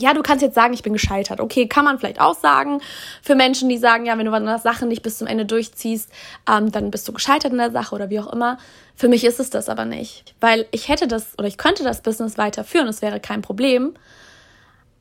Ja, du kannst jetzt sagen, ich bin gescheitert. Okay, kann man vielleicht auch sagen. Für Menschen, die sagen, ja, wenn du eine Sache nicht bis zum Ende durchziehst, ähm, dann bist du gescheitert in der Sache oder wie auch immer. Für mich ist es das aber nicht. Weil ich hätte das oder ich könnte das Business weiterführen, es wäre kein Problem.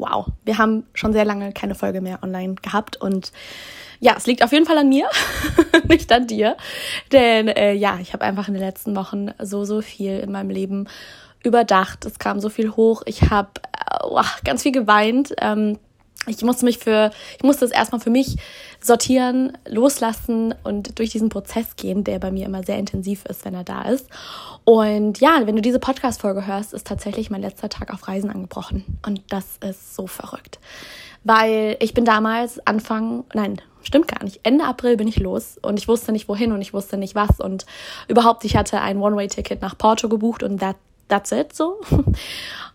wow, wir haben schon sehr lange keine Folge mehr online gehabt und ja, es liegt auf jeden Fall an mir, nicht an dir, denn äh, ja, ich habe einfach in den letzten Wochen so, so viel in meinem Leben überdacht. Es kam so viel hoch. Ich habe äh, oh, ganz viel geweint. Ähm, ich musste mich für, ich musste es erstmal für mich sortieren, loslassen und durch diesen Prozess gehen, der bei mir immer sehr intensiv ist, wenn er da ist. Und ja, wenn du diese Podcast-Folge hörst, ist tatsächlich mein letzter Tag auf Reisen angebrochen. Und das ist so verrückt. Weil ich bin damals Anfang, nein, stimmt gar nicht. Ende April bin ich los und ich wusste nicht wohin und ich wusste nicht was und überhaupt, ich hatte ein One-Way-Ticket nach Porto gebucht und that, that's it so.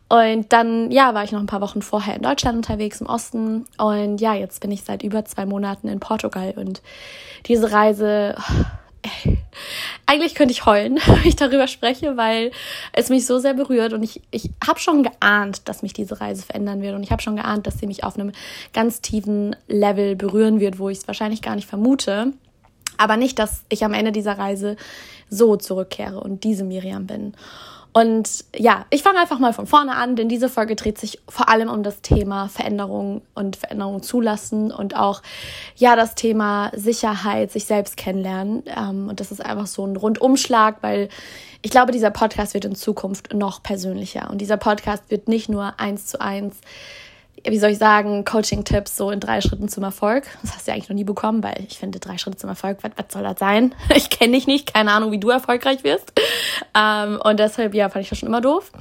Und dann, ja, war ich noch ein paar Wochen vorher in Deutschland unterwegs im Osten. Und ja, jetzt bin ich seit über zwei Monaten in Portugal. Und diese Reise, oh, eigentlich könnte ich heulen, wenn ich darüber spreche, weil es mich so sehr berührt. Und ich, ich habe schon geahnt, dass mich diese Reise verändern wird. Und ich habe schon geahnt, dass sie mich auf einem ganz tiefen Level berühren wird, wo ich es wahrscheinlich gar nicht vermute. Aber nicht, dass ich am Ende dieser Reise so zurückkehre und diese Miriam bin. Und ja, ich fange einfach mal von vorne an, denn diese Folge dreht sich vor allem um das Thema Veränderung und Veränderung zulassen und auch ja das Thema Sicherheit, sich selbst kennenlernen. Ähm, und das ist einfach so ein Rundumschlag, weil ich glaube, dieser Podcast wird in Zukunft noch persönlicher und dieser Podcast wird nicht nur eins zu eins wie soll ich sagen, Coaching-Tipps so in drei Schritten zum Erfolg. Das hast du ja eigentlich noch nie bekommen, weil ich finde, drei Schritte zum Erfolg, was, was soll das sein? Ich kenne dich nicht, keine Ahnung, wie du erfolgreich wirst. Ähm, und deshalb, ja, fand ich das schon immer doof.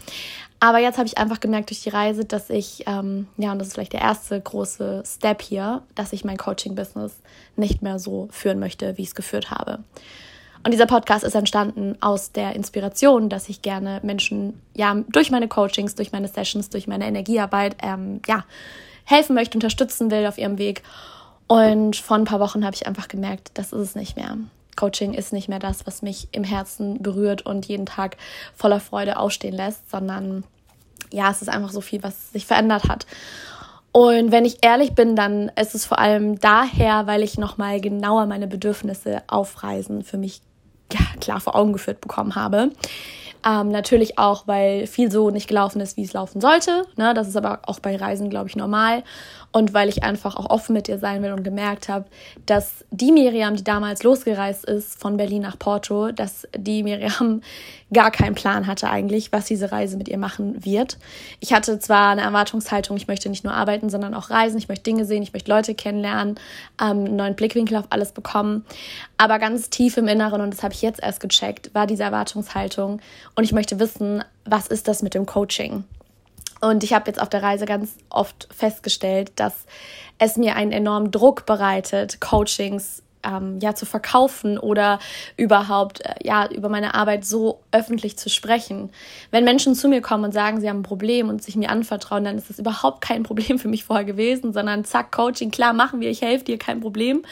Aber jetzt habe ich einfach gemerkt durch die Reise, dass ich, ähm, ja, und das ist vielleicht der erste große Step hier, dass ich mein Coaching-Business nicht mehr so führen möchte, wie ich es geführt habe. Und dieser Podcast ist entstanden aus der Inspiration, dass ich gerne Menschen ja durch meine Coachings, durch meine Sessions, durch meine Energiearbeit ähm, ja helfen möchte, unterstützen will auf ihrem Weg. Und vor ein paar Wochen habe ich einfach gemerkt, das ist es nicht mehr. Coaching ist nicht mehr das, was mich im Herzen berührt und jeden Tag voller Freude aufstehen lässt, sondern ja, es ist einfach so viel, was sich verändert hat. Und wenn ich ehrlich bin, dann ist es vor allem daher, weil ich nochmal genauer meine Bedürfnisse aufreisen für mich ja, klar vor Augen geführt bekommen habe. Ähm, natürlich auch, weil viel so nicht gelaufen ist, wie es laufen sollte. Ne? Das ist aber auch bei Reisen, glaube ich, normal und weil ich einfach auch offen mit ihr sein will und gemerkt habe, dass die Miriam, die damals losgereist ist von Berlin nach Porto, dass die Miriam gar keinen Plan hatte eigentlich, was diese Reise mit ihr machen wird. Ich hatte zwar eine Erwartungshaltung, ich möchte nicht nur arbeiten, sondern auch reisen, ich möchte Dinge sehen, ich möchte Leute kennenlernen, ähm, einen neuen Blickwinkel auf alles bekommen, aber ganz tief im Inneren, und das habe ich jetzt erst gecheckt, war diese Erwartungshaltung und ich möchte wissen, was ist das mit dem Coaching? Und ich habe jetzt auf der Reise ganz oft festgestellt, dass es mir einen enormen Druck bereitet, Coachings ähm, ja zu verkaufen oder überhaupt äh, ja über meine Arbeit so öffentlich zu sprechen. Wenn Menschen zu mir kommen und sagen, sie haben ein Problem und sich mir anvertrauen, dann ist das überhaupt kein Problem für mich vorher gewesen, sondern zack Coaching, klar machen wir, ich helfe dir, kein Problem.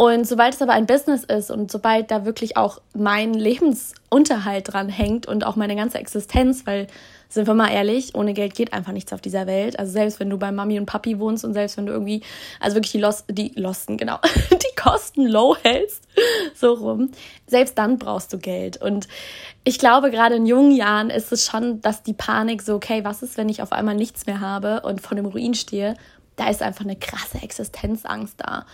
Und sobald es aber ein Business ist und sobald da wirklich auch mein Lebensunterhalt dran hängt und auch meine ganze Existenz, weil sind wir mal ehrlich, ohne Geld geht einfach nichts auf dieser Welt. Also selbst wenn du bei Mami und Papi wohnst und selbst wenn du irgendwie, also wirklich die Lost, die Losten, genau, die Kosten low hältst, so rum, selbst dann brauchst du Geld. Und ich glaube, gerade in jungen Jahren ist es schon, dass die Panik so, okay, was ist, wenn ich auf einmal nichts mehr habe und vor dem Ruin stehe? Da ist einfach eine krasse Existenzangst da.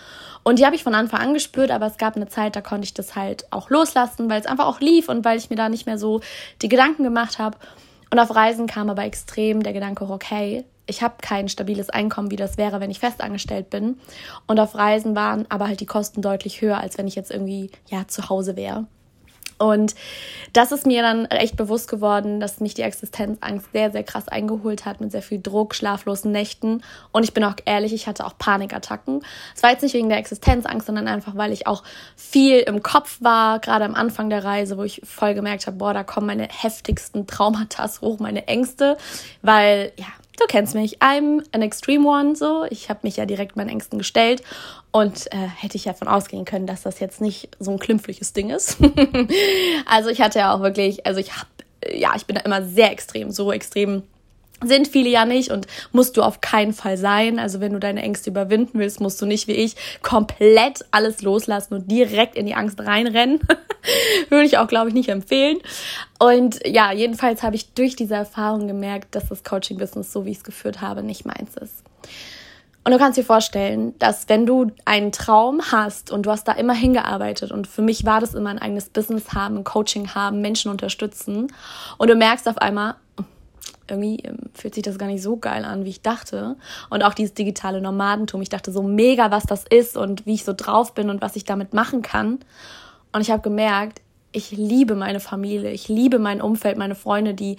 Und die habe ich von Anfang an gespürt, aber es gab eine Zeit, da konnte ich das halt auch loslassen, weil es einfach auch lief und weil ich mir da nicht mehr so die Gedanken gemacht habe. Und auf Reisen kam aber extrem der Gedanke, okay, ich habe kein stabiles Einkommen, wie das wäre, wenn ich festangestellt bin. Und auf Reisen waren aber halt die Kosten deutlich höher, als wenn ich jetzt irgendwie ja zu Hause wäre. Und das ist mir dann echt bewusst geworden, dass mich die Existenzangst sehr, sehr krass eingeholt hat mit sehr viel Druck, schlaflosen Nächten. Und ich bin auch ehrlich, ich hatte auch Panikattacken. Es war jetzt nicht wegen der Existenzangst, sondern einfach, weil ich auch viel im Kopf war, gerade am Anfang der Reise, wo ich voll gemerkt habe, boah, da kommen meine heftigsten Traumata hoch, meine Ängste, weil ja, du kennst mich, I'm an extreme one, so. Ich habe mich ja direkt meinen Ängsten gestellt und äh, hätte ich ja von ausgehen können, dass das jetzt nicht so ein klimpfliches Ding ist. also ich hatte ja auch wirklich, also ich habe, ja, ich bin da immer sehr extrem, so extrem sind viele ja nicht und musst du auf keinen Fall sein. Also wenn du deine Ängste überwinden willst, musst du nicht wie ich komplett alles loslassen und direkt in die Angst reinrennen. Würde ich auch, glaube ich, nicht empfehlen. Und ja, jedenfalls habe ich durch diese Erfahrung gemerkt, dass das Coaching-Business, so wie ich es geführt habe, nicht meins ist. Und du kannst dir vorstellen, dass wenn du einen Traum hast und du hast da immer hingearbeitet und für mich war das immer ein eigenes Business haben, Coaching haben, Menschen unterstützen und du merkst auf einmal, irgendwie ähm, fühlt sich das gar nicht so geil an, wie ich dachte. Und auch dieses digitale Nomadentum. Ich dachte so mega, was das ist und wie ich so drauf bin und was ich damit machen kann. Und ich habe gemerkt, ich liebe meine Familie, ich liebe mein Umfeld, meine Freunde, die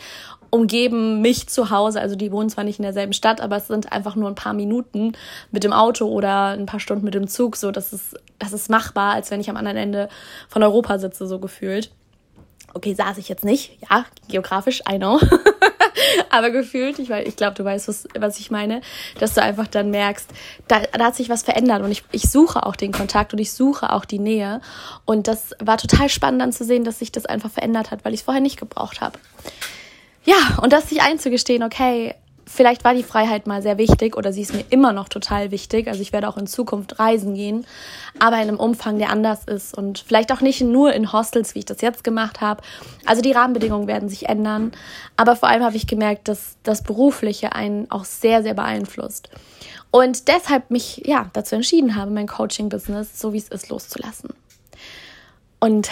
umgeben mich zu Hause. Also die wohnen zwar nicht in derselben Stadt, aber es sind einfach nur ein paar Minuten mit dem Auto oder ein paar Stunden mit dem Zug. So, das ist, das ist machbar, als wenn ich am anderen Ende von Europa sitze, so gefühlt. Okay, saß ich jetzt nicht, ja, geografisch, I know. aber gefühlt, ich, ich glaube, du weißt, was, was ich meine, dass du einfach dann merkst, da, da hat sich was verändert und ich, ich suche auch den Kontakt und ich suche auch die Nähe. Und das war total spannend dann zu sehen, dass sich das einfach verändert hat, weil ich es vorher nicht gebraucht habe. Ja, und das sich einzugestehen, okay, vielleicht war die Freiheit mal sehr wichtig oder sie ist mir immer noch total wichtig. Also ich werde auch in Zukunft reisen gehen, aber in einem Umfang, der anders ist und vielleicht auch nicht nur in Hostels, wie ich das jetzt gemacht habe. Also die Rahmenbedingungen werden sich ändern, aber vor allem habe ich gemerkt, dass das Berufliche einen auch sehr, sehr beeinflusst. Und deshalb mich ja dazu entschieden habe, mein Coaching-Business so wie es ist loszulassen. Und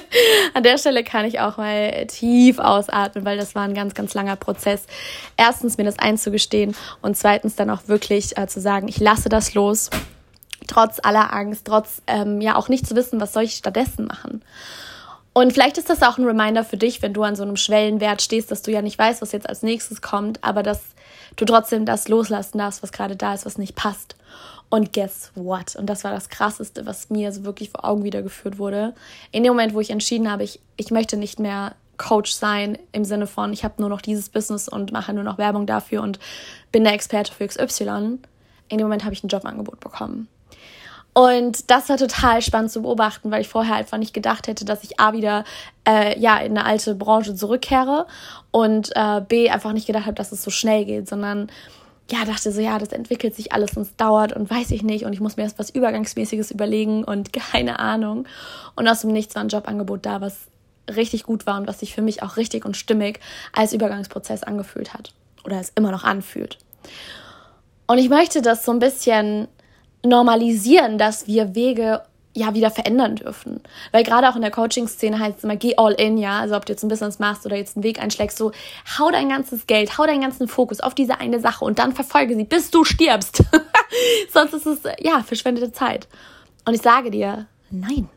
An der Stelle kann ich auch mal tief ausatmen, weil das war ein ganz, ganz langer Prozess. Erstens mir das einzugestehen und zweitens dann auch wirklich äh, zu sagen, ich lasse das los. Trotz aller Angst, trotz ähm, ja auch nicht zu wissen, was soll ich stattdessen machen. Und vielleicht ist das auch ein Reminder für dich, wenn du an so einem Schwellenwert stehst, dass du ja nicht weißt, was jetzt als nächstes kommt, aber dass du trotzdem das loslassen darfst, was gerade da ist, was nicht passt. Und guess what? Und das war das Krasseste, was mir so wirklich vor Augen wiedergeführt wurde. In dem Moment, wo ich entschieden habe, ich, ich möchte nicht mehr Coach sein im Sinne von, ich habe nur noch dieses Business und mache nur noch Werbung dafür und bin der Experte für XY. In dem Moment habe ich ein Jobangebot bekommen. Und das war total spannend zu beobachten, weil ich vorher einfach nicht gedacht hätte, dass ich A wieder äh, ja in eine alte Branche zurückkehre und äh, B einfach nicht gedacht habe, dass es so schnell geht, sondern ja, dachte so, ja, das entwickelt sich alles und es dauert und weiß ich nicht und ich muss mir erst was Übergangsmäßiges überlegen und keine Ahnung. Und aus dem Nichts war ein Jobangebot da, was richtig gut war und was sich für mich auch richtig und stimmig als Übergangsprozess angefühlt hat oder es immer noch anfühlt. Und ich möchte das so ein bisschen normalisieren, dass wir Wege ja wieder verändern dürfen. Weil gerade auch in der Coaching-Szene heißt es immer, geh all in, ja. Also ob du jetzt ein Business machst oder jetzt einen Weg einschlägst, so hau dein ganzes Geld, hau deinen ganzen Fokus auf diese eine Sache und dann verfolge sie, bis du stirbst. Sonst ist es, ja, verschwendete Zeit. Und ich sage dir, nein.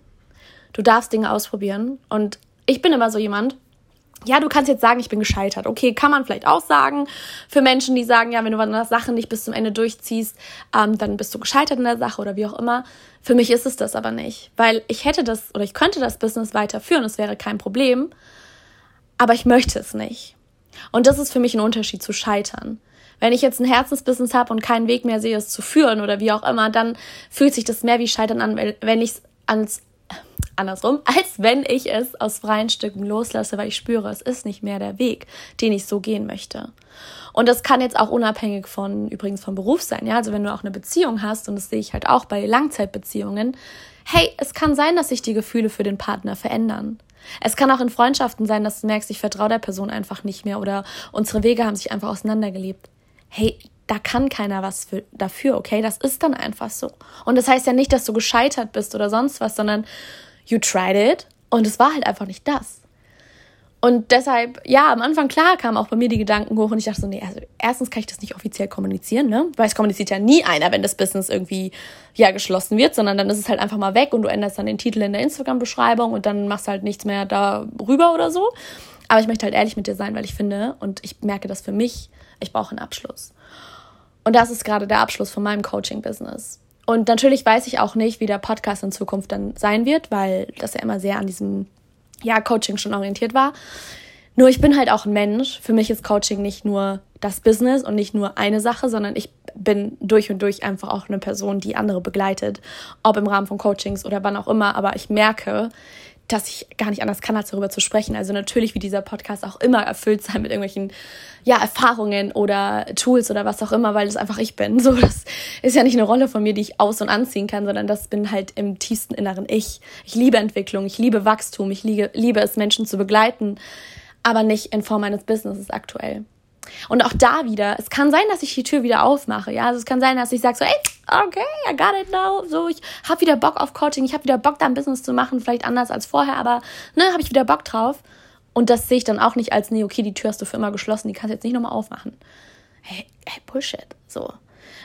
Du darfst Dinge ausprobieren. Und ich bin immer so jemand, ja, du kannst jetzt sagen, ich bin gescheitert. Okay, kann man vielleicht auch sagen. Für Menschen, die sagen, ja, wenn du eine Sache nicht bis zum Ende durchziehst, ähm, dann bist du gescheitert in der Sache oder wie auch immer. Für mich ist es das aber nicht, weil ich hätte das oder ich könnte das Business weiterführen, es wäre kein Problem, aber ich möchte es nicht. Und das ist für mich ein Unterschied zu scheitern. Wenn ich jetzt ein Herzensbusiness habe und keinen Weg mehr sehe, es zu führen oder wie auch immer, dann fühlt sich das mehr wie Scheitern an, wenn ich es ans andersrum, als wenn ich es aus freien Stücken loslasse, weil ich spüre, es ist nicht mehr der Weg, den ich so gehen möchte. Und das kann jetzt auch unabhängig von, übrigens vom Beruf sein, ja, also wenn du auch eine Beziehung hast, und das sehe ich halt auch bei Langzeitbeziehungen, hey, es kann sein, dass sich die Gefühle für den Partner verändern. Es kann auch in Freundschaften sein, dass du merkst, ich vertraue der Person einfach nicht mehr oder unsere Wege haben sich einfach auseinandergelebt. Hey, da kann keiner was für, dafür, okay? Das ist dann einfach so. Und das heißt ja nicht, dass du gescheitert bist oder sonst was, sondern you tried it und es war halt einfach nicht das. Und deshalb, ja, am Anfang, klar, kamen auch bei mir die Gedanken hoch und ich dachte so, nee, also erstens kann ich das nicht offiziell kommunizieren, ne? Weil es kommuniziert ja nie einer, wenn das Business irgendwie, ja, geschlossen wird, sondern dann ist es halt einfach mal weg und du änderst dann den Titel in der Instagram-Beschreibung und dann machst halt nichts mehr darüber oder so. Aber ich möchte halt ehrlich mit dir sein, weil ich finde und ich merke das für mich, ich brauche einen Abschluss. Und das ist gerade der Abschluss von meinem Coaching-Business. Und natürlich weiß ich auch nicht, wie der Podcast in Zukunft dann sein wird, weil das ja immer sehr an diesem ja, Coaching schon orientiert war. Nur ich bin halt auch ein Mensch. Für mich ist Coaching nicht nur das Business und nicht nur eine Sache, sondern ich bin durch und durch einfach auch eine Person, die andere begleitet, ob im Rahmen von Coachings oder wann auch immer. Aber ich merke, dass ich gar nicht anders kann, als darüber zu sprechen. Also natürlich wie dieser Podcast auch immer erfüllt sein mit irgendwelchen ja, Erfahrungen oder Tools oder was auch immer, weil es einfach ich bin. So, das ist ja nicht eine Rolle von mir, die ich aus- und anziehen kann, sondern das bin halt im tiefsten Inneren ich. Ich liebe Entwicklung, ich liebe Wachstum, ich liebe, liebe es, Menschen zu begleiten, aber nicht in Form eines Businesses aktuell. Und auch da wieder, es kann sein, dass ich die Tür wieder aufmache. Ja, also es kann sein, dass ich sage so, ey, okay, I got it now. So, ich habe wieder Bock auf Coaching, ich habe wieder Bock, da ein Business zu machen, vielleicht anders als vorher, aber ne, habe ich wieder Bock drauf. Und das sehe ich dann auch nicht als, nee, okay, die Tür hast du für immer geschlossen, die kannst du jetzt nicht nochmal aufmachen. Hey, hey, Bullshit. So.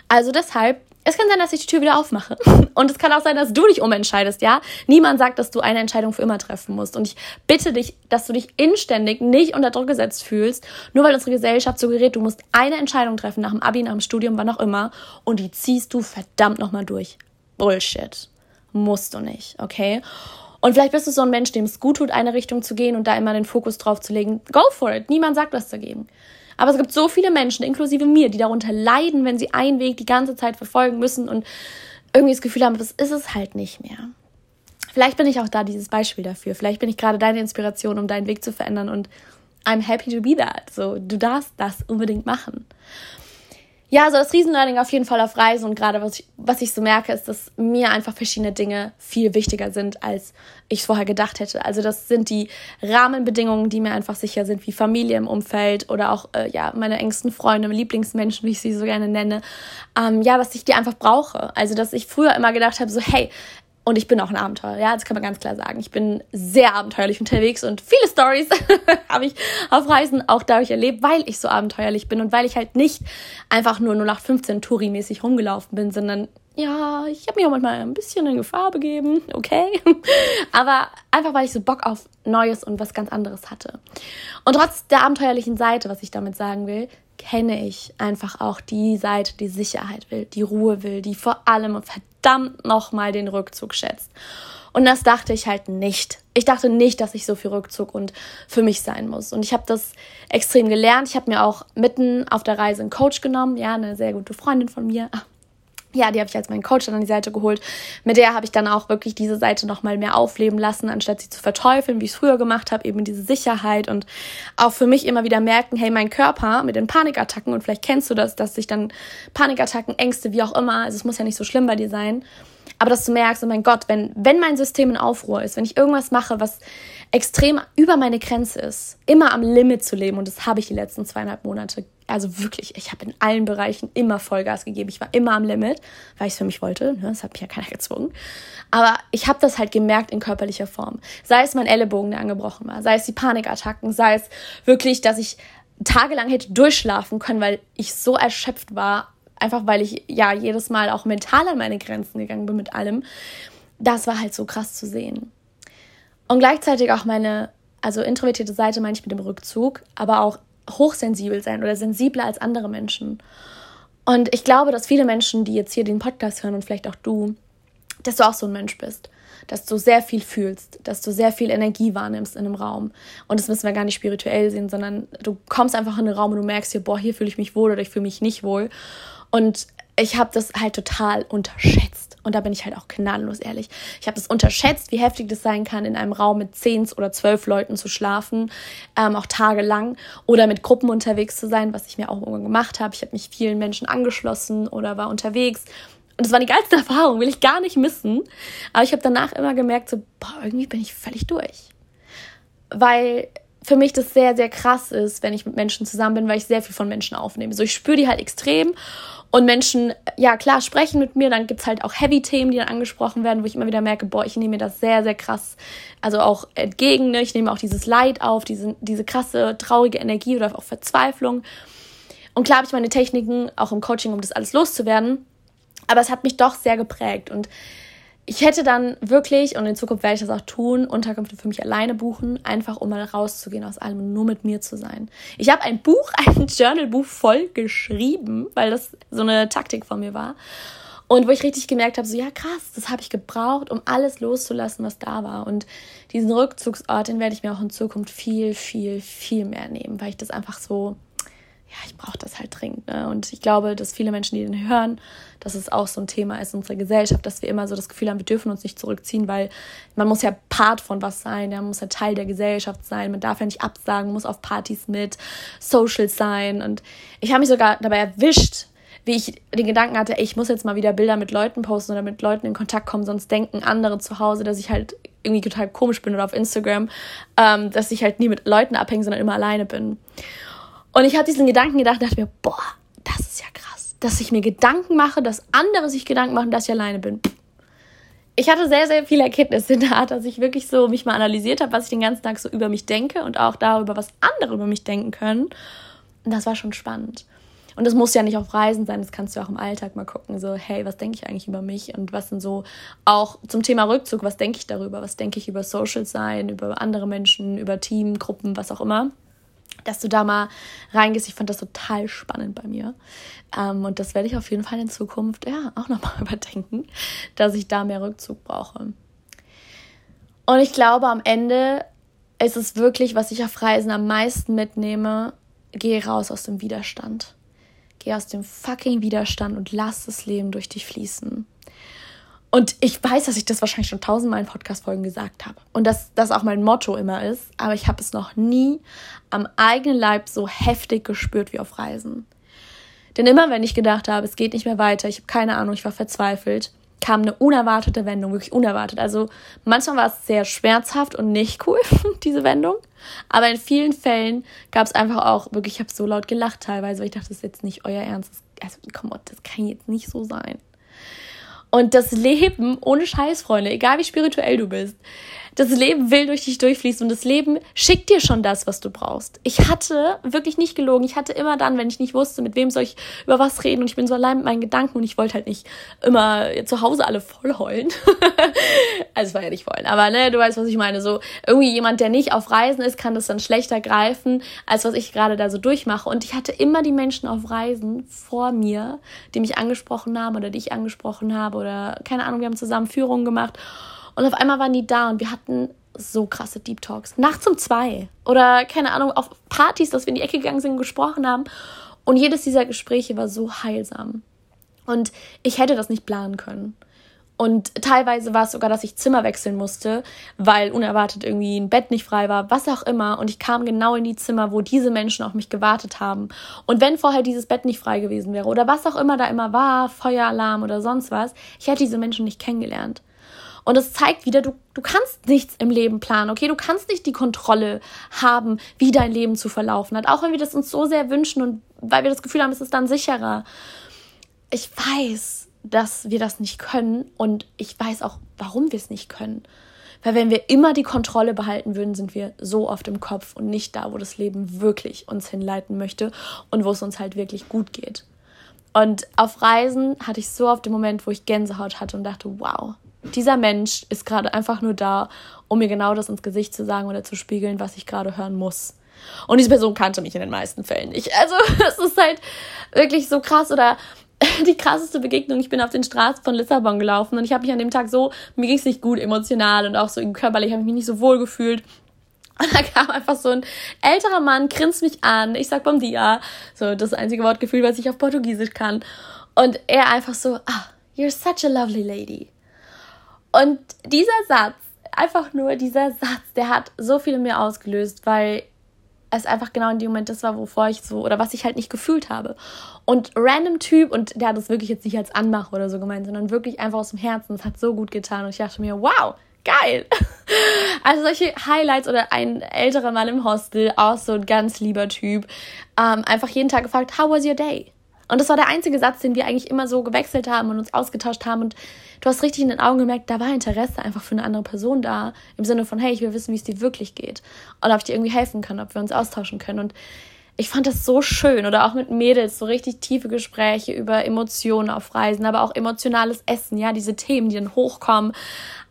Also deshalb es kann sein, dass ich die Tür wieder aufmache. Und es kann auch sein, dass du dich umentscheidest, ja? Niemand sagt, dass du eine Entscheidung für immer treffen musst. Und ich bitte dich, dass du dich inständig nicht unter Druck gesetzt fühlst, nur weil unsere Gesellschaft suggeriert, du musst eine Entscheidung treffen nach dem Abi, nach dem Studium, wann auch immer. Und die ziehst du verdammt nochmal durch. Bullshit. Musst du nicht, okay? Und vielleicht bist du so ein Mensch, dem es gut tut, eine Richtung zu gehen und da immer den Fokus drauf zu legen. Go for it. Niemand sagt was dagegen. Aber es gibt so viele Menschen, inklusive mir, die darunter leiden, wenn sie einen Weg die ganze Zeit verfolgen müssen und irgendwie das Gefühl haben, das ist es halt nicht mehr. Vielleicht bin ich auch da dieses Beispiel dafür. Vielleicht bin ich gerade deine Inspiration, um deinen Weg zu verändern und I'm happy to be that. So, du darfst das unbedingt machen ja, also das Riesenlearning auf jeden Fall auf Reisen und gerade was ich, was ich so merke, ist, dass mir einfach verschiedene Dinge viel wichtiger sind, als ich vorher gedacht hätte. Also das sind die Rahmenbedingungen, die mir einfach sicher sind, wie Familie im Umfeld oder auch äh, ja meine engsten Freunde, Lieblingsmenschen, wie ich sie so gerne nenne. Ähm, ja, was ich die einfach brauche. Also dass ich früher immer gedacht habe, so hey, und ich bin auch ein Abenteuer, ja, das kann man ganz klar sagen. Ich bin sehr abenteuerlich unterwegs und viele Stories habe ich auf Reisen auch dadurch erlebt, weil ich so abenteuerlich bin und weil ich halt nicht einfach nur 0815 Touri-mäßig rumgelaufen bin, sondern ja, ich habe mich auch manchmal ein bisschen in Gefahr begeben, okay. Aber einfach, weil ich so Bock auf Neues und was ganz anderes hatte. Und trotz der abenteuerlichen Seite, was ich damit sagen will, kenne ich einfach auch die Seite, die Sicherheit will, die Ruhe will, die vor allem verdammt nochmal den Rückzug schätzt. Und das dachte ich halt nicht. Ich dachte nicht, dass ich so viel Rückzug und für mich sein muss. Und ich habe das extrem gelernt. Ich habe mir auch mitten auf der Reise einen Coach genommen, ja, eine sehr gute Freundin von mir ja, die habe ich als meinen Coach dann an die Seite geholt. Mit der habe ich dann auch wirklich diese Seite nochmal mehr aufleben lassen, anstatt sie zu verteufeln, wie ich es früher gemacht habe, eben diese Sicherheit und auch für mich immer wieder merken, hey, mein Körper mit den Panikattacken und vielleicht kennst du das, dass sich dann Panikattacken, Ängste, wie auch immer, also es muss ja nicht so schlimm bei dir sein, aber dass du merkst, oh mein Gott, wenn, wenn mein System in Aufruhr ist, wenn ich irgendwas mache, was extrem über meine Grenze ist, immer am Limit zu leben und das habe ich die letzten zweieinhalb Monate also wirklich, ich habe in allen Bereichen immer Vollgas gegeben. Ich war immer am Limit, weil ich es für mich wollte. Ne? Das hat mich ja keiner gezwungen. Aber ich habe das halt gemerkt in körperlicher Form. Sei es mein Ellenbogen, der angebrochen war, sei es die Panikattacken, sei es wirklich, dass ich tagelang hätte durchschlafen können, weil ich so erschöpft war, einfach weil ich ja jedes Mal auch mental an meine Grenzen gegangen bin mit allem. Das war halt so krass zu sehen. Und gleichzeitig auch meine, also introvertierte Seite meine ich mit dem Rückzug, aber auch hochsensibel sein oder sensibler als andere Menschen. Und ich glaube, dass viele Menschen, die jetzt hier den Podcast hören und vielleicht auch du, dass du auch so ein Mensch bist, dass du sehr viel fühlst, dass du sehr viel Energie wahrnimmst in einem Raum. Und das müssen wir gar nicht spirituell sehen, sondern du kommst einfach in den Raum und du merkst hier, boah, hier fühle ich mich wohl oder ich fühle mich nicht wohl. Und ich habe das halt total unterschätzt. Und da bin ich halt auch gnadenlos ehrlich. Ich habe das unterschätzt, wie heftig das sein kann, in einem Raum mit zehn oder zwölf Leuten zu schlafen, ähm, auch tagelang oder mit Gruppen unterwegs zu sein, was ich mir auch irgendwann gemacht habe. Ich habe mich vielen Menschen angeschlossen oder war unterwegs. Und das war die geilste Erfahrung, will ich gar nicht missen. Aber ich habe danach immer gemerkt, so, boah, irgendwie bin ich völlig durch. Weil für mich das sehr, sehr krass ist, wenn ich mit Menschen zusammen bin, weil ich sehr viel von Menschen aufnehme. So, ich spüre die halt extrem und Menschen, ja klar, sprechen mit mir, dann gibt's halt auch Heavy-Themen, die dann angesprochen werden, wo ich immer wieder merke, boah, ich nehme mir das sehr, sehr krass, also auch entgegen, ne? ich nehme auch dieses Leid auf, diese, diese krasse, traurige Energie oder auch Verzweiflung. Und klar habe ich meine Techniken auch im Coaching, um das alles loszuwerden, aber es hat mich doch sehr geprägt und ich hätte dann wirklich, und in Zukunft werde ich das auch tun, Unterkünfte für mich alleine buchen, einfach um mal rauszugehen aus allem und nur mit mir zu sein. Ich habe ein Buch, ein Journalbuch voll geschrieben, weil das so eine Taktik von mir war. Und wo ich richtig gemerkt habe, so ja krass, das habe ich gebraucht, um alles loszulassen, was da war. Und diesen Rückzugsort, den werde ich mir auch in Zukunft viel, viel, viel mehr nehmen, weil ich das einfach so ja, ich brauche das halt dringend. Ne? Und ich glaube, dass viele Menschen, die den hören, dass es auch so ein Thema ist in unserer Gesellschaft, dass wir immer so das Gefühl haben, wir dürfen uns nicht zurückziehen, weil man muss ja Part von was sein, man muss ja Teil der Gesellschaft sein, man darf ja nicht absagen, muss auf Partys mit, Social sein. Und ich habe mich sogar dabei erwischt, wie ich den Gedanken hatte, ich muss jetzt mal wieder Bilder mit Leuten posten oder mit Leuten in Kontakt kommen, sonst denken andere zu Hause, dass ich halt irgendwie total komisch bin oder auf Instagram, ähm, dass ich halt nie mit Leuten abhänge, sondern immer alleine bin. Und ich habe diesen Gedanken gedacht, dachte mir, boah, das ist ja krass, dass ich mir Gedanken mache, dass andere sich Gedanken machen, dass ich alleine bin. Ich hatte sehr, sehr viele Erkenntnisse in der Art, dass ich wirklich so mich mal analysiert habe, was ich den ganzen Tag so über mich denke und auch darüber, was andere über mich denken können. Und das war schon spannend. Und das muss ja nicht auf Reisen sein, das kannst du auch im Alltag mal gucken. So, hey, was denke ich eigentlich über mich? Und was sind so auch zum Thema Rückzug, was denke ich darüber? Was denke ich über Social Sein, über andere Menschen, über Teamgruppen, was auch immer? Dass du da mal reingehst. Ich fand das total spannend bei mir. Ähm, und das werde ich auf jeden Fall in Zukunft ja auch nochmal überdenken, dass ich da mehr Rückzug brauche. Und ich glaube, am Ende ist es wirklich, was ich auf Reisen am meisten mitnehme, geh raus aus dem Widerstand. Geh aus dem fucking Widerstand und lass das Leben durch dich fließen. Und ich weiß, dass ich das wahrscheinlich schon tausendmal in Podcast-Folgen gesagt habe. Und dass das auch mein Motto immer ist. Aber ich habe es noch nie am eigenen Leib so heftig gespürt wie auf Reisen. Denn immer, wenn ich gedacht habe, es geht nicht mehr weiter, ich habe keine Ahnung, ich war verzweifelt, kam eine unerwartete Wendung, wirklich unerwartet. Also manchmal war es sehr schmerzhaft und nicht cool, diese Wendung. Aber in vielen Fällen gab es einfach auch wirklich, ich habe so laut gelacht teilweise, weil ich dachte, das ist jetzt nicht euer Ernst. Also, komm, das kann jetzt nicht so sein. Und das Leben, ohne Scheiß, Freunde, egal wie spirituell du bist, das Leben will durch dich durchfließen und das Leben schickt dir schon das, was du brauchst. Ich hatte wirklich nicht gelogen. Ich hatte immer dann, wenn ich nicht wusste, mit wem soll ich über was reden und ich bin so allein mit meinen Gedanken und ich wollte halt nicht immer zu Hause alle voll heulen. also war ja nicht voll, aber ne, du weißt, was ich meine. So irgendwie jemand, der nicht auf Reisen ist, kann das dann schlechter greifen, als was ich gerade da so durchmache. Und ich hatte immer die Menschen auf Reisen vor mir, die mich angesprochen haben oder die ich angesprochen habe oder keine Ahnung, wir haben zusammen Führungen gemacht. Und auf einmal waren die da und wir hatten so krasse Deep Talks. Nachts um zwei. Oder keine Ahnung, auf Partys, dass wir in die Ecke gegangen sind und gesprochen haben. Und jedes dieser Gespräche war so heilsam. Und ich hätte das nicht planen können. Und teilweise war es sogar, dass ich Zimmer wechseln musste, weil unerwartet irgendwie ein Bett nicht frei war, was auch immer. Und ich kam genau in die Zimmer, wo diese Menschen auf mich gewartet haben. Und wenn vorher dieses Bett nicht frei gewesen wäre oder was auch immer da immer war, Feueralarm oder sonst was, ich hätte diese Menschen nicht kennengelernt. Und es zeigt wieder, du, du kannst nichts im Leben planen, okay? Du kannst nicht die Kontrolle haben, wie dein Leben zu verlaufen hat. Auch wenn wir das uns so sehr wünschen und weil wir das Gefühl haben, es ist dann sicherer. Ich weiß, dass wir das nicht können und ich weiß auch, warum wir es nicht können. Weil wenn wir immer die Kontrolle behalten würden, sind wir so oft im Kopf und nicht da, wo das Leben wirklich uns hinleiten möchte und wo es uns halt wirklich gut geht. Und auf Reisen hatte ich so oft den Moment, wo ich Gänsehaut hatte und dachte, wow, dieser Mensch ist gerade einfach nur da, um mir genau das ins Gesicht zu sagen oder zu spiegeln, was ich gerade hören muss. Und diese Person kannte mich in den meisten Fällen nicht. Also es ist halt wirklich so krass oder die krasseste Begegnung. Ich bin auf den Straßen von Lissabon gelaufen und ich habe mich an dem Tag so, mir ging es nicht gut emotional und auch so körperlich habe ich mich nicht so wohl gefühlt. Und da kam einfach so ein älterer Mann, grinst mich an. Ich sag Bom dia. So das einzige Wortgefühl, was ich auf Portugiesisch kann. Und er einfach so, ah, you're such a lovely lady. Und dieser Satz, einfach nur dieser Satz, der hat so viel in mir ausgelöst, weil es einfach genau in dem Moment das war, wovor ich so, oder was ich halt nicht gefühlt habe. Und random Typ, und der hat das wirklich jetzt nicht als Anmache oder so gemeint, sondern wirklich einfach aus dem Herzen, das hat so gut getan. Und ich dachte mir, wow, geil. Also solche Highlights oder ein älterer Mann im Hostel, auch so ein ganz lieber Typ, ähm, einfach jeden Tag gefragt, how was your day? Und das war der einzige Satz, den wir eigentlich immer so gewechselt haben und uns ausgetauscht haben. Und du hast richtig in den Augen gemerkt, da war Interesse einfach für eine andere Person da. Im Sinne von, hey, ich will wissen, wie es dir wirklich geht. Und ob ich dir irgendwie helfen kann, ob wir uns austauschen können. Und ich fand das so schön. Oder auch mit Mädels, so richtig tiefe Gespräche über Emotionen auf Reisen, aber auch emotionales Essen, ja, diese Themen, die dann hochkommen,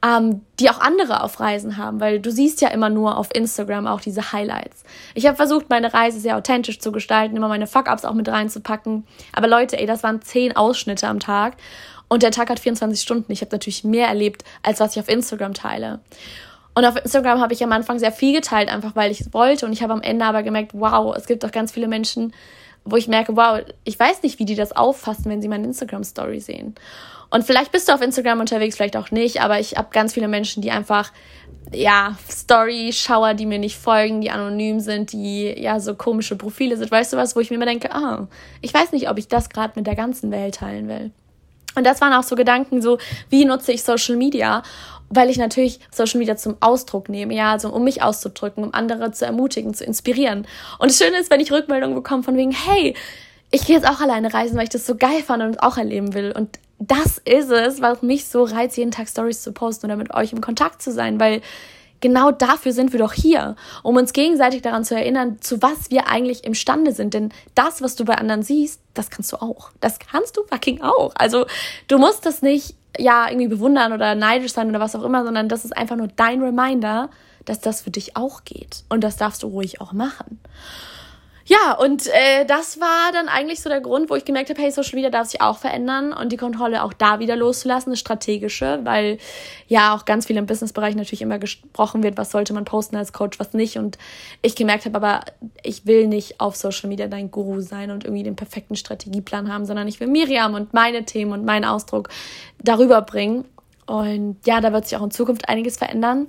ähm, die auch andere auf Reisen haben, weil du siehst ja immer nur auf Instagram auch diese Highlights. Ich habe versucht, meine Reise sehr authentisch zu gestalten, immer meine Fuck-Ups auch mit reinzupacken. Aber Leute, ey, das waren zehn Ausschnitte am Tag. Und der Tag hat 24 Stunden. Ich habe natürlich mehr erlebt, als was ich auf Instagram teile. Und auf Instagram habe ich am Anfang sehr viel geteilt, einfach weil ich es wollte. Und ich habe am Ende aber gemerkt, wow, es gibt doch ganz viele Menschen, wo ich merke, wow, ich weiß nicht, wie die das auffassen, wenn sie meine Instagram-Story sehen. Und vielleicht bist du auf Instagram unterwegs, vielleicht auch nicht, aber ich habe ganz viele Menschen, die einfach, ja, Story-Schauer, die mir nicht folgen, die anonym sind, die ja so komische Profile sind. Weißt du was, wo ich mir immer denke, ah, ich weiß nicht, ob ich das gerade mit der ganzen Welt teilen will. Und das waren auch so Gedanken, so wie nutze ich Social Media? Weil ich natürlich Social Media zum Ausdruck nehme, ja, also um mich auszudrücken, um andere zu ermutigen, zu inspirieren. Und das Schöne ist, wenn ich Rückmeldungen bekomme von wegen, hey, ich gehe jetzt auch alleine reisen, weil ich das so geil fand und auch erleben will. Und das ist es, was mich so reizt, jeden Tag Stories zu posten oder mit euch im Kontakt zu sein, weil genau dafür sind wir doch hier, um uns gegenseitig daran zu erinnern, zu was wir eigentlich imstande sind. Denn das, was du bei anderen siehst, das kannst du auch. Das kannst du fucking auch. Also du musst das nicht ja, irgendwie bewundern oder neidisch sein oder was auch immer, sondern das ist einfach nur dein Reminder, dass das für dich auch geht. Und das darfst du ruhig auch machen. Ja, und äh, das war dann eigentlich so der Grund, wo ich gemerkt habe, hey, Social Media darf sich auch verändern und die Kontrolle auch da wieder loszulassen, das Strategische, weil ja auch ganz viel im Businessbereich natürlich immer gesprochen wird, was sollte man posten als Coach, was nicht. Und ich gemerkt habe, aber ich will nicht auf Social Media dein Guru sein und irgendwie den perfekten Strategieplan haben, sondern ich will Miriam und meine Themen und meinen Ausdruck darüber bringen. Und ja, da wird sich auch in Zukunft einiges verändern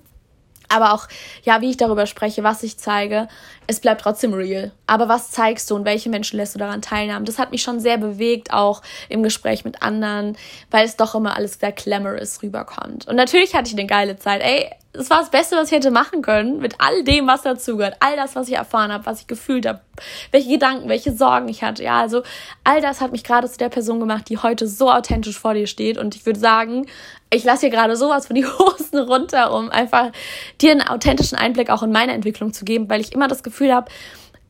aber auch, ja, wie ich darüber spreche, was ich zeige, es bleibt trotzdem real. Aber was zeigst du und welche Menschen lässt du daran teilnehmen? Das hat mich schon sehr bewegt, auch im Gespräch mit anderen, weil es doch immer alles sehr glamorous rüberkommt. Und natürlich hatte ich eine geile Zeit. Ey, es war das Beste, was ich hätte machen können, mit all dem, was dazugehört. All das, was ich erfahren habe, was ich gefühlt habe, welche Gedanken, welche Sorgen ich hatte. Ja, also all das hat mich gerade zu der Person gemacht, die heute so authentisch vor dir steht. Und ich würde sagen, ich lasse hier gerade sowas von die Hosen runter, um einfach dir einen authentischen Einblick auch in meine Entwicklung zu geben, weil ich immer das Gefühl habe,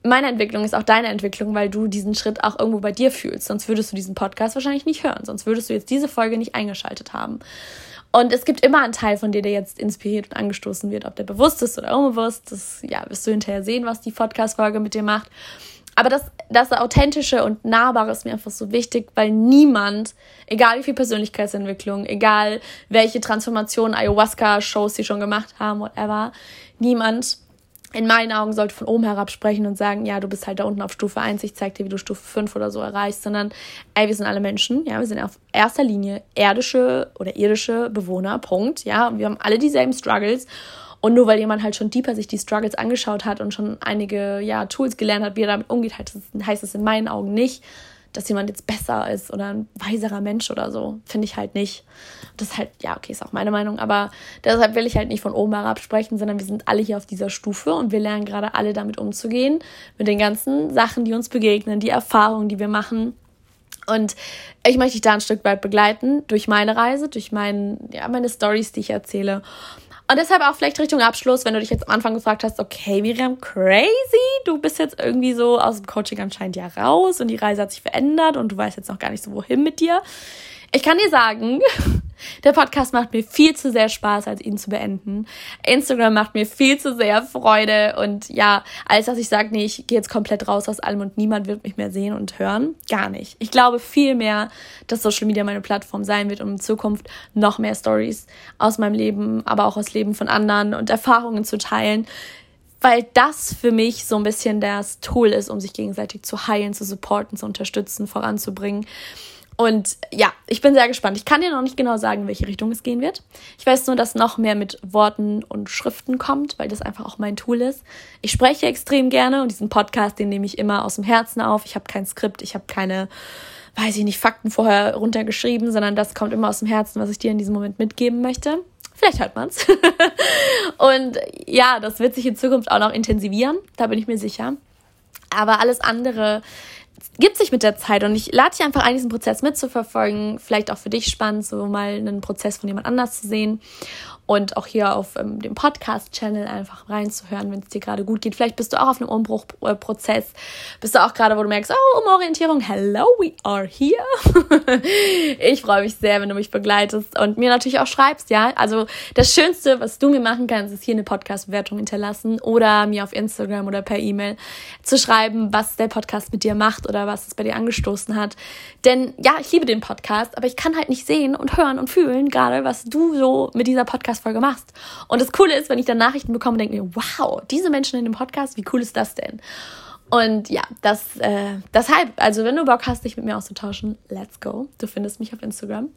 meine Entwicklung ist auch deine Entwicklung, weil du diesen Schritt auch irgendwo bei dir fühlst. Sonst würdest du diesen Podcast wahrscheinlich nicht hören. Sonst würdest du jetzt diese Folge nicht eingeschaltet haben. Und es gibt immer einen Teil von dir, der jetzt inspiriert und angestoßen wird, ob der bewusst ist oder unbewusst. Das ja, wirst du hinterher sehen, was die Podcast-Folge mit dir macht. Aber das, das Authentische und Nahbare ist mir einfach so wichtig, weil niemand, egal wie viel Persönlichkeitsentwicklung, egal welche Transformation, Ayahuasca-Shows sie schon gemacht haben, whatever, niemand in meinen Augen sollte von oben herab sprechen und sagen, ja, du bist halt da unten auf Stufe 1, ich zeig dir, wie du Stufe 5 oder so erreichst, sondern ey, wir sind alle Menschen, ja, wir sind auf erster Linie erdische oder irdische Bewohner, Punkt, ja, wir haben alle dieselben Struggles. Und nur weil jemand halt schon deeper sich die Struggles angeschaut hat und schon einige, ja, Tools gelernt hat, wie er damit umgeht, heißt es in meinen Augen nicht, dass jemand jetzt besser ist oder ein weiserer Mensch oder so. Finde ich halt nicht. Das ist halt, ja, okay, ist auch meine Meinung, aber deshalb will ich halt nicht von oben herab sprechen, sondern wir sind alle hier auf dieser Stufe und wir lernen gerade alle damit umzugehen, mit den ganzen Sachen, die uns begegnen, die Erfahrungen, die wir machen. Und ich möchte dich da ein Stück weit begleiten durch meine Reise, durch mein, ja, meine Stories, die ich erzähle. Und deshalb auch vielleicht Richtung Abschluss, wenn du dich jetzt am Anfang gefragt hast, okay, Miriam, crazy, du bist jetzt irgendwie so aus dem Coaching anscheinend ja raus und die Reise hat sich verändert und du weißt jetzt noch gar nicht so, wohin mit dir. Ich kann dir sagen, der Podcast macht mir viel zu sehr Spaß, als ihn zu beenden. Instagram macht mir viel zu sehr Freude und ja, als dass ich sage, nee, ich gehe jetzt komplett raus aus allem und niemand wird mich mehr sehen und hören, gar nicht. Ich glaube viel mehr, dass Social Media meine Plattform sein wird, um in Zukunft noch mehr Stories aus meinem Leben, aber auch aus Leben von anderen und Erfahrungen zu teilen, weil das für mich so ein bisschen das Tool ist, um sich gegenseitig zu heilen, zu supporten, zu unterstützen, voranzubringen. Und ja, ich bin sehr gespannt. Ich kann dir noch nicht genau sagen, welche Richtung es gehen wird. Ich weiß nur, dass noch mehr mit Worten und Schriften kommt, weil das einfach auch mein Tool ist. Ich spreche extrem gerne und diesen Podcast, den nehme ich immer aus dem Herzen auf. Ich habe kein Skript, ich habe keine, weiß ich nicht, Fakten vorher runtergeschrieben, sondern das kommt immer aus dem Herzen, was ich dir in diesem Moment mitgeben möchte. Vielleicht hört man es. und ja, das wird sich in Zukunft auch noch intensivieren, da bin ich mir sicher. Aber alles andere gibt sich mit der Zeit und ich lade dich einfach ein, diesen Prozess mitzuverfolgen. Vielleicht auch für dich spannend, so mal einen Prozess von jemand anders zu sehen und auch hier auf ähm, dem Podcast-Channel einfach reinzuhören, wenn es dir gerade gut geht. Vielleicht bist du auch auf einem Umbruchprozess. Bist du auch gerade, wo du merkst, oh, Umorientierung, hello, we are here. ich freue mich sehr, wenn du mich begleitest und mir natürlich auch schreibst, ja. Also das Schönste, was du mir machen kannst, ist hier eine Podcast-Bewertung hinterlassen oder mir auf Instagram oder per E-Mail zu schreiben, was der Podcast mit dir macht oder was es bei dir angestoßen hat. Denn ja, ich liebe den Podcast, aber ich kann halt nicht sehen und hören und fühlen gerade, was du so mit dieser Podcast Podcast-Folge machst. Und das Coole ist, wenn ich dann Nachrichten bekomme, denke mir, wow, diese Menschen in dem Podcast, wie cool ist das denn? Und ja, das, äh, deshalb, also wenn du Bock hast, dich mit mir auszutauschen, let's go. Du findest mich auf Instagram.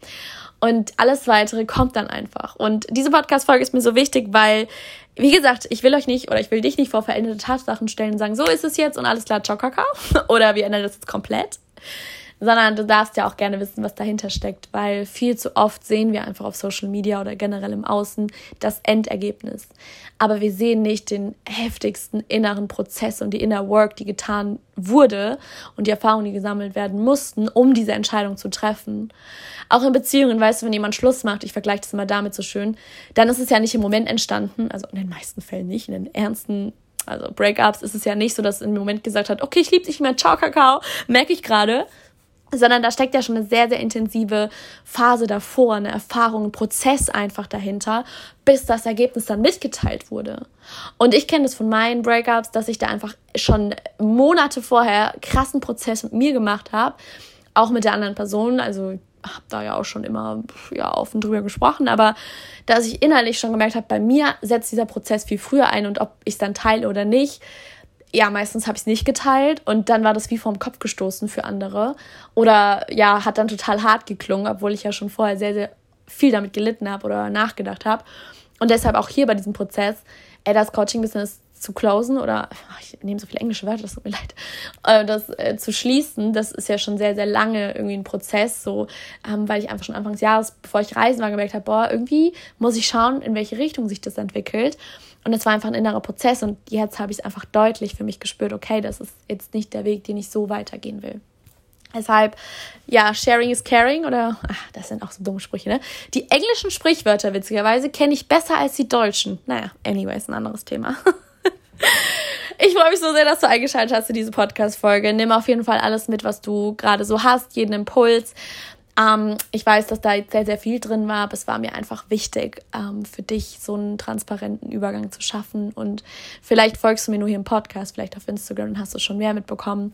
Und alles weitere kommt dann einfach. Und diese Podcast-Folge ist mir so wichtig, weil, wie gesagt, ich will euch nicht oder ich will dich nicht vor veränderte Tatsachen stellen und sagen, so ist es jetzt und alles klar, ciao, Kakao. Oder wir ändern das jetzt komplett sondern du darfst ja auch gerne wissen, was dahinter steckt, weil viel zu oft sehen wir einfach auf Social Media oder generell im Außen das Endergebnis. Aber wir sehen nicht den heftigsten inneren Prozess und die Inner Work, die getan wurde und die Erfahrungen, die gesammelt werden mussten, um diese Entscheidung zu treffen. Auch in Beziehungen, weißt du, wenn jemand Schluss macht, ich vergleiche das immer damit so schön, dann ist es ja nicht im Moment entstanden, also in den meisten Fällen nicht, in den ernsten also Breakups ist es ja nicht so, dass im Moment gesagt hat, okay, ich liebe dich mehr, ciao, Kakao, merke ich gerade, sondern da steckt ja schon eine sehr, sehr intensive Phase davor, eine Erfahrung, ein Prozess einfach dahinter, bis das Ergebnis dann mitgeteilt wurde. Und ich kenne das von meinen Breakups, dass ich da einfach schon Monate vorher krassen Prozess mit mir gemacht habe, auch mit der anderen Person, also habe da ja auch schon immer ja offen drüber gesprochen, aber dass ich innerlich schon gemerkt habe, bei mir setzt dieser Prozess viel früher ein und ob ich es dann teile oder nicht, ja, meistens habe ich es nicht geteilt und dann war das wie vom Kopf gestoßen für andere. Oder ja, hat dann total hart geklungen, obwohl ich ja schon vorher sehr, sehr viel damit gelitten habe oder nachgedacht habe. Und deshalb auch hier bei diesem Prozess, ey, das Coaching-Business zu closen oder ich nehme so viele englische Wörter, das tut mir leid, äh, das äh, zu schließen, das ist ja schon sehr, sehr lange irgendwie ein Prozess, so, ähm, weil ich einfach schon Anfang des Jahres, bevor ich reisen war, gemerkt habe, boah, irgendwie muss ich schauen, in welche Richtung sich das entwickelt. Und es war einfach ein innerer Prozess und jetzt habe ich es einfach deutlich für mich gespürt, okay, das ist jetzt nicht der Weg, den ich so weitergehen will. Deshalb, ja, sharing is caring oder, ach, das sind auch so dumme Sprüche, ne? Die englischen Sprichwörter, witzigerweise, kenne ich besser als die deutschen. Naja, anyways, ein anderes Thema. Ich freue mich so sehr, dass du eingeschaltet hast in diese Podcast-Folge. Nimm auf jeden Fall alles mit, was du gerade so hast, jeden Impuls. Ähm, ich weiß, dass da jetzt sehr, sehr viel drin war, aber es war mir einfach wichtig, ähm, für dich so einen transparenten Übergang zu schaffen. Und vielleicht folgst du mir nur hier im Podcast, vielleicht auf Instagram und hast du schon mehr mitbekommen.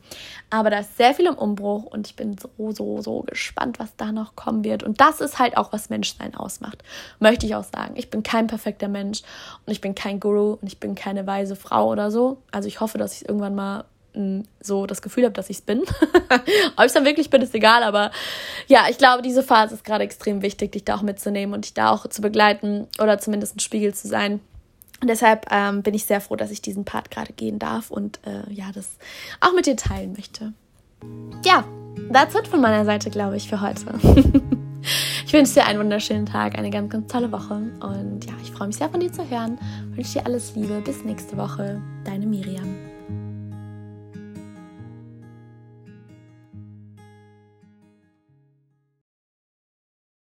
Aber da ist sehr viel im Umbruch und ich bin so, so, so gespannt, was da noch kommen wird. Und das ist halt auch, was Menschsein ausmacht. Möchte ich auch sagen. Ich bin kein perfekter Mensch und ich bin kein Guru und ich bin keine weise Frau oder so. Also ich hoffe, dass ich es irgendwann mal so das Gefühl habe, dass ich es bin. Ob ich es dann wirklich bin, ist egal, aber ja, ich glaube, diese Phase ist gerade extrem wichtig, dich da auch mitzunehmen und dich da auch zu begleiten oder zumindest ein Spiegel zu sein. Und deshalb ähm, bin ich sehr froh, dass ich diesen Part gerade gehen darf und äh, ja, das auch mit dir teilen möchte. Ja, that's it von meiner Seite, glaube ich, für heute. ich wünsche dir einen wunderschönen Tag, eine ganz, ganz tolle Woche und ja, ich freue mich sehr von dir zu hören. Wünsche dir alles Liebe. Bis nächste Woche. Deine Miriam.